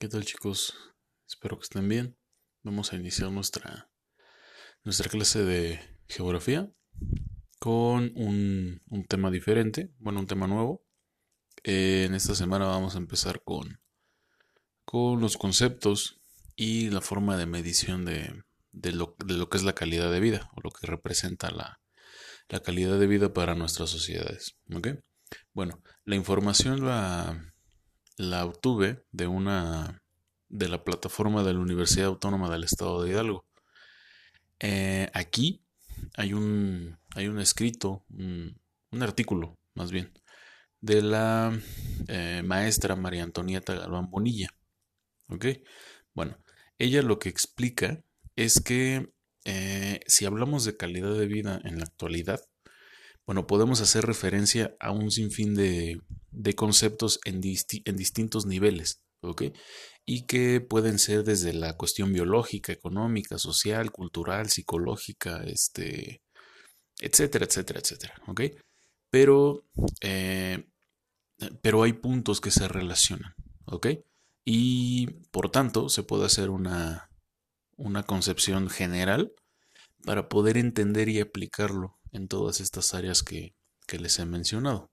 ¿Qué tal chicos? Espero que estén bien. Vamos a iniciar nuestra, nuestra clase de geografía con un, tema diferente, bueno, un tema nuevo. en esta semana vamos a empezar con, con los conceptos y la forma de medición de, lo, que es la calidad de vida o lo que representa la, calidad de vida para nuestras sociedades. Bueno, la información la la obtuve de una de la plataforma de la Universidad Autónoma del Estado de Hidalgo. Eh, aquí hay un, hay un escrito, un, artículo más bien, de la eh, maestra María Antonieta Galván Bonilla. ¿Ok? Bueno, ella lo que explica es que eh, si hablamos de calidad de vida en la actualidad, bueno, podemos hacer referencia a un sinfín de, conceptos en, distintos niveles, ¿ok? Y que pueden ser desde la cuestión biológica, económica, social, cultural, psicológica, este, etcétera, etcétera, etcétera, ¿ok? Pero, eh, pero hay puntos que se relacionan, ¿ok? Y por tanto se puede hacer una, una concepción general para poder entender y aplicarlo en todas estas áreas que, les he mencionado,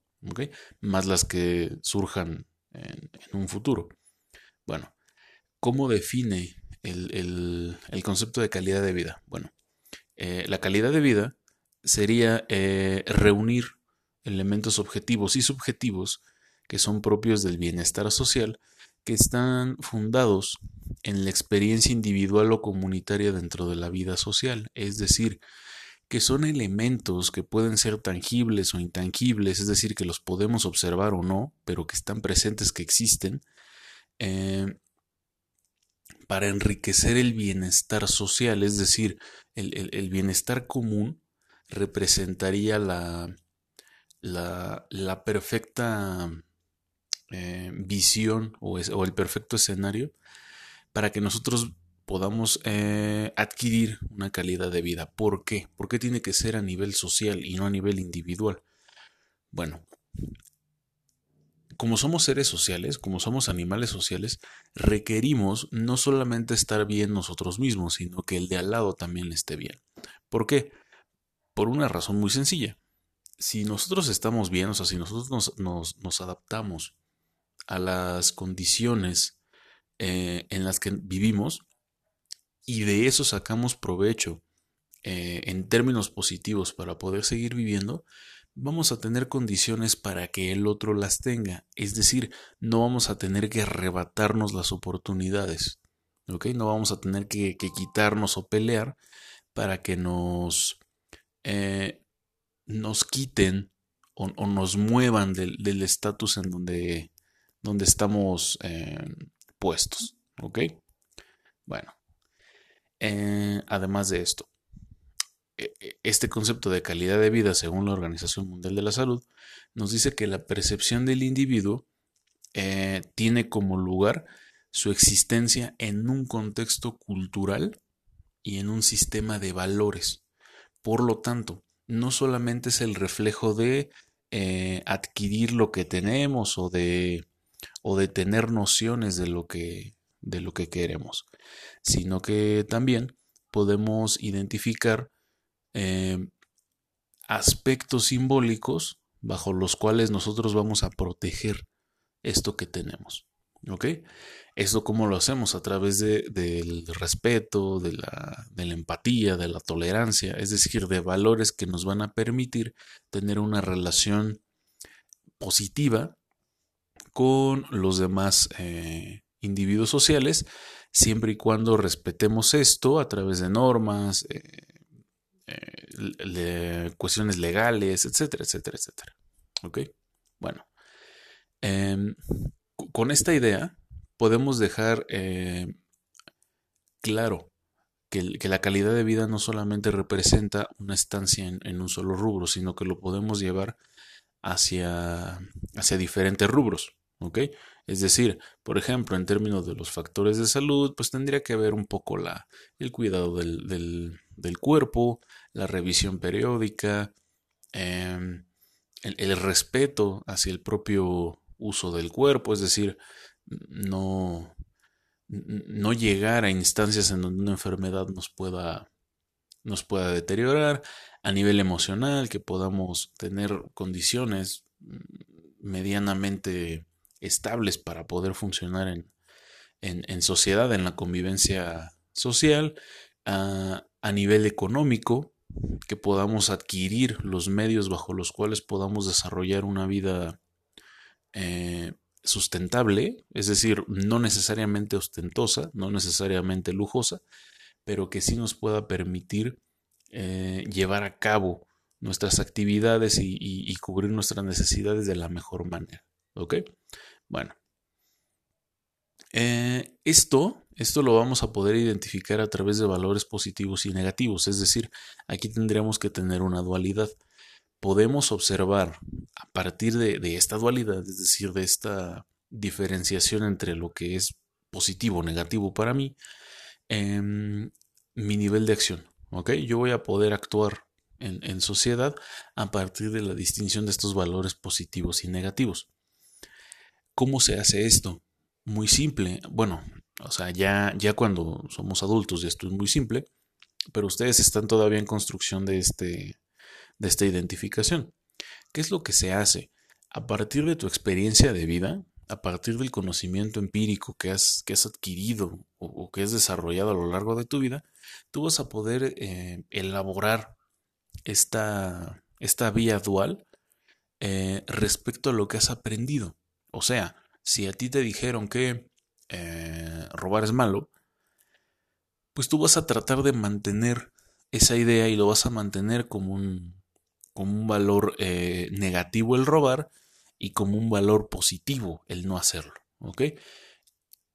más las que surjan en, un futuro. Bueno, ¿cómo define el, concepto de calidad de vida? Bueno, eh, la calidad de vida sería eh, reunir elementos objetivos y subjetivos que son propios del bienestar social, que están fundados en la experiencia individual o comunitaria dentro de la vida social, es decir, que son elementos que pueden ser tangibles o intangibles, es decir, que los podemos observar o no, pero que están presentes, que existen, eh, para enriquecer el bienestar social, es decir, el, bienestar común representaría la, la, perfecta eh, visión o, o el perfecto escenario para que nosotros podamos eh, adquirir una calidad de vida. ¿Por qué? ¿Por qué tiene que ser a nivel social y no a nivel individual? Bueno, como somos seres sociales, como somos animales sociales, requerimos no solamente estar bien nosotros mismos, sino que el de al lado también esté bien. ¿Por qué? Por una razón muy sencilla. Si nosotros estamos bien, o sea, si nosotros nos, adaptamos a las condiciones eh, en las que vivimos, y de eso sacamos provecho eh, en términos positivos para poder seguir viviendo, vamos a tener condiciones para que el otro las tenga. Es decir, no vamos a tener que arrebatarnos las oportunidades. ¿ok? No vamos a tener que, quitarnos o pelear para que nos, eh, nos quiten o, nos muevan del estatus en donde, donde estamos eh, puestos. ¿Ok? Bueno, eh, además de esto, e, e, este concepto de calidad de vida, según la Organización Mundial de la Salud, nos dice que la percepción del individuo eh, tiene como lugar su existencia en un contexto cultural y en un sistema de valores. Por lo tanto, no solamente es el reflejo de eh, adquirir lo que tenemos o de, o de tener nociones de lo que, de lo que queremos, sino que también podemos identificar eh, aspectos simbólicos bajo los cuales nosotros vamos a proteger esto que tenemos. ¿Ok? Esto cómo lo hacemos a través del respeto, de la, de la empatía, de la tolerancia, es decir, de valores que nos van a permitir tener una relación positiva con los demás eh, individuos sociales, siempre y cuando respetemos esto a través de normas, eh, eh, cuestiones legales, etcétera, etcétera, etcétera. ¿Ok? Bueno, em, con esta idea podemos dejar eh, claro que, la calidad de vida no solamente representa una estancia en, en, un solo rubro, sino que lo podemos llevar hacia, hacia diferentes rubros. ¿ok? Es decir, por ejemplo, en términos de los factores de salud, pues tendría que haber un poco la, el cuidado del, cuerpo, la revisión periódica, em, el, respeto hacia el propio uso del cuerpo, es decir, no, no llegar a instancias en donde una enfermedad nos pueda, nos pueda deteriorar, a nivel emocional, que podamos tener condiciones mm, medianamente estables para poder funcionar en, en, sociedad, en la convivencia social, a, a nivel económico, que podamos adquirir los medios bajo los cuales podamos desarrollar una vida eh, sustentable, es decir, no necesariamente ostentosa, no necesariamente lujosa, pero que sí nos pueda permitir eh, llevar a cabo nuestras actividades y, cubrir nuestras necesidades de la mejor manera. ¿Ok? Bueno. Eh, esto, esto lo vamos a poder identificar a través de valores positivos y negativos, es decir, aquí tendríamos que tener una dualidad podemos observar a partir de, esta dualidad, es decir, de esta diferenciación entre lo que es positivo o negativo para mí, em, mi nivel de acción. ¿ok? Yo voy a poder actuar en, en, sociedad a partir de la distinción de estos valores positivos y negativos. ¿Cómo se hace esto? Muy simple. Bueno, o sea, ya, ya cuando somos adultos ya esto es muy simple, pero ustedes están todavía en construcción de este, de esta identificación. ¿Qué es lo que se hace? A partir de tu experiencia de vida, a partir del conocimiento empírico que has, que has adquirido o, que has desarrollado a lo largo de tu vida, tú vas a poder eh, elaborar esta, esta vía dual eh, respecto a lo que has aprendido. O sea, si a ti te dijeron que eh, robar es malo, pues tú vas a tratar de mantener esa idea y lo vas a mantener como un, como un valor eh, negativo el robar y como un valor positivo el no hacerlo. ¿ok?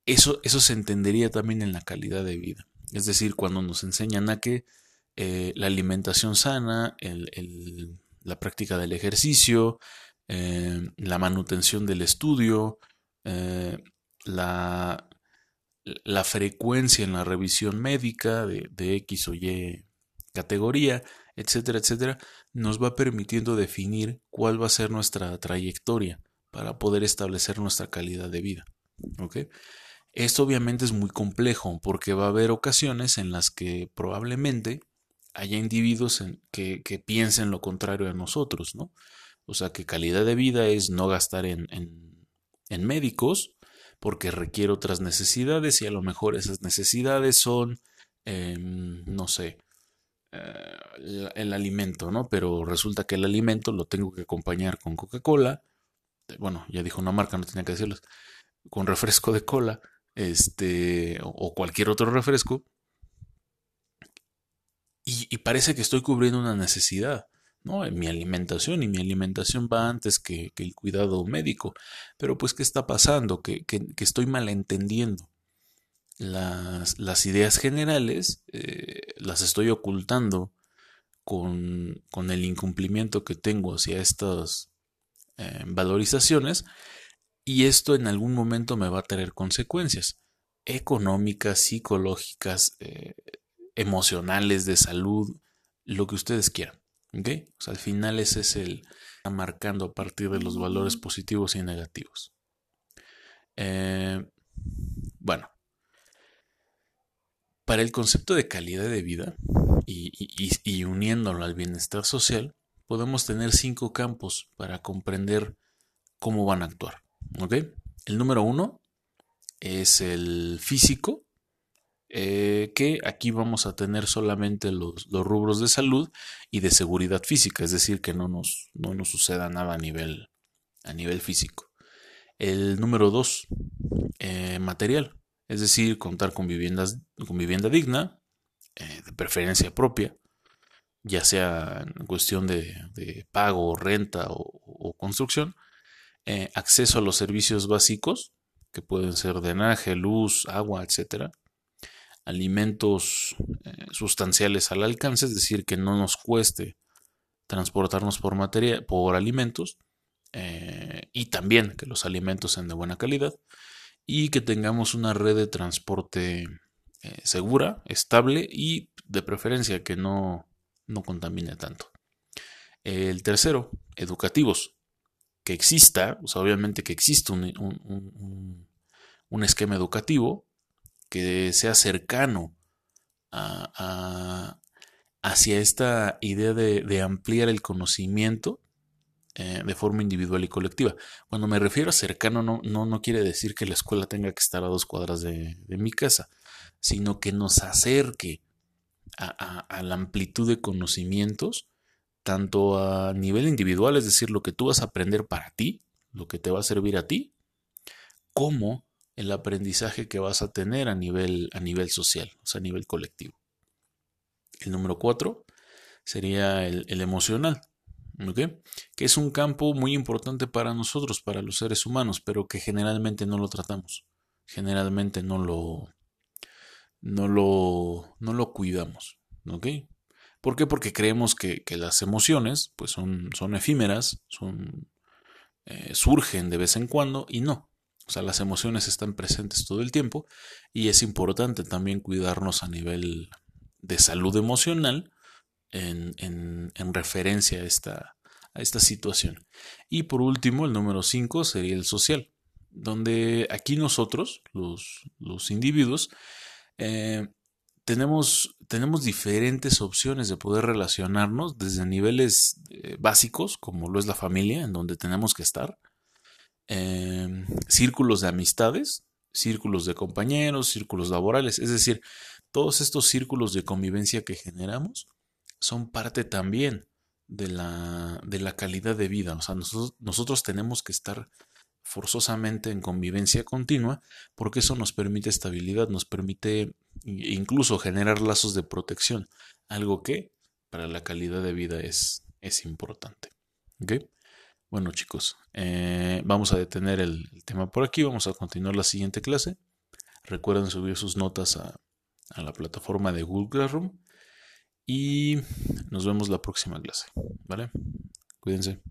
Eso, eso se entendería también en la calidad de vida. Es decir, cuando nos enseñan a que eh, la alimentación sana, la práctica del ejercicio, eh, la manutención del estudio, la, la, frecuencia en la revisión médica de, de X o Y categoría, etcétera, etcétera, nos va permitiendo definir cuál va a ser nuestra trayectoria para poder establecer nuestra calidad de vida. Esto obviamente es muy complejo porque va a haber ocasiones en las que probablemente haya individuos que, piensen lo contrario a nosotros, ¿no? O sea, que calidad de vida es no gastar en, en médicos porque requiere otras necesidades y a lo mejor esas necesidades son, em, no sé, eh, el, alimento, ¿no? Pero resulta que el alimento lo tengo que acompañar con Coca-Cola. Bueno, ya dijo una marca, no tenía que decirles. Con refresco de cola, este, o cualquier otro refresco. Y, parece que estoy cubriendo una necesidad, ¿no? En mi alimentación, y mi alimentación va antes que, el cuidado médico. Pero pues, ¿qué está pasando? Que, que, estoy malentendiendo las, ideas generales eh, las estoy ocultando con, el incumplimiento que tengo hacia estas eh, valorizaciones y esto en algún momento me va a tener consecuencias económicas, psicológicas, eh, emocionales, de salud, lo que ustedes quieran. Al final ese es el marcando a partir de los valores positivos y negativos. bueno, para el concepto de calidad de vida y, uniéndolo al bienestar social, podemos tener cinco campos para comprender cómo van a actuar. El número uno es el físico, eh, que aquí vamos a tener solamente los, rubros de salud y de seguridad física, es decir, que no nos, no nos suceda nada a nivel, a nivel físico. El número dos, eh, material es decir, contar con, viviendas, con vivienda digna, eh, de preferencia propia, ya sea en cuestión de, pago, renta o, construcción, acceso a los servicios básicos, que pueden ser drenaje, luz, agua, etc. Alimentos eh, sustanciales al alcance, es decir, que no nos cueste transportarnos por, materia, por alimentos y también que los alimentos sean de buena calidad y que tengamos una red de transporte eh, segura, estable y de preferencia que no, no contamine tanto. El tercero, educativos. Que exista, o sea, obviamente que exista un, un, esquema educativo que sea cercano hacia esta idea de, ampliar el conocimiento eh, de forma individual y colectiva. Cuando me refiero a cercano, no, no, no quiere decir que la escuela tenga que estar a dos cuadras de, mi casa, sino que nos acerque a, la amplitud de conocimientos, tanto a nivel individual, es decir, lo que tú vas a aprender para ti, lo que te va a servir a ti, como el aprendizaje que vas a tener a nivel, a nivel social, o sea, a nivel colectivo. El número cuatro sería el, emocional, que es un campo muy importante para nosotros, para los seres humanos, pero que generalmente no lo tratamos, generalmente no lo, no lo, no lo cuidamos. ¿Por qué? Porque creemos que, las emociones pues son, son efímeras, son, eh, surgen de vez en cuando y no. O sea, las emociones están presentes todo el tiempo y es importante también cuidarnos a nivel de salud emocional en, en, referencia a esta, a esta situación. Y por último, el número 5 sería el social, donde aquí nosotros, los, los individuos, eh, tenemos, tenemos, diferentes opciones de poder relacionarnos desde niveles eh, básicos, como lo es la familia, en donde tenemos que estar, Em, círculos de amistades, círculos de compañeros, círculos laborales, es decir, todos estos círculos de convivencia que generamos son parte también de la, de la calidad de vida. O sea, nosotros, tenemos que estar forzosamente en convivencia continua porque eso nos permite estabilidad, nos permite incluso generar lazos de protección, algo que para la calidad de vida es, es importante. ¿Okay? Bueno chicos, eh, vamos a detener el, tema por aquí, vamos a continuar la siguiente clase. Recuerden subir sus notas a, a la plataforma de Google Classroom y nos vemos la próxima clase, ¿vale? Cuídense.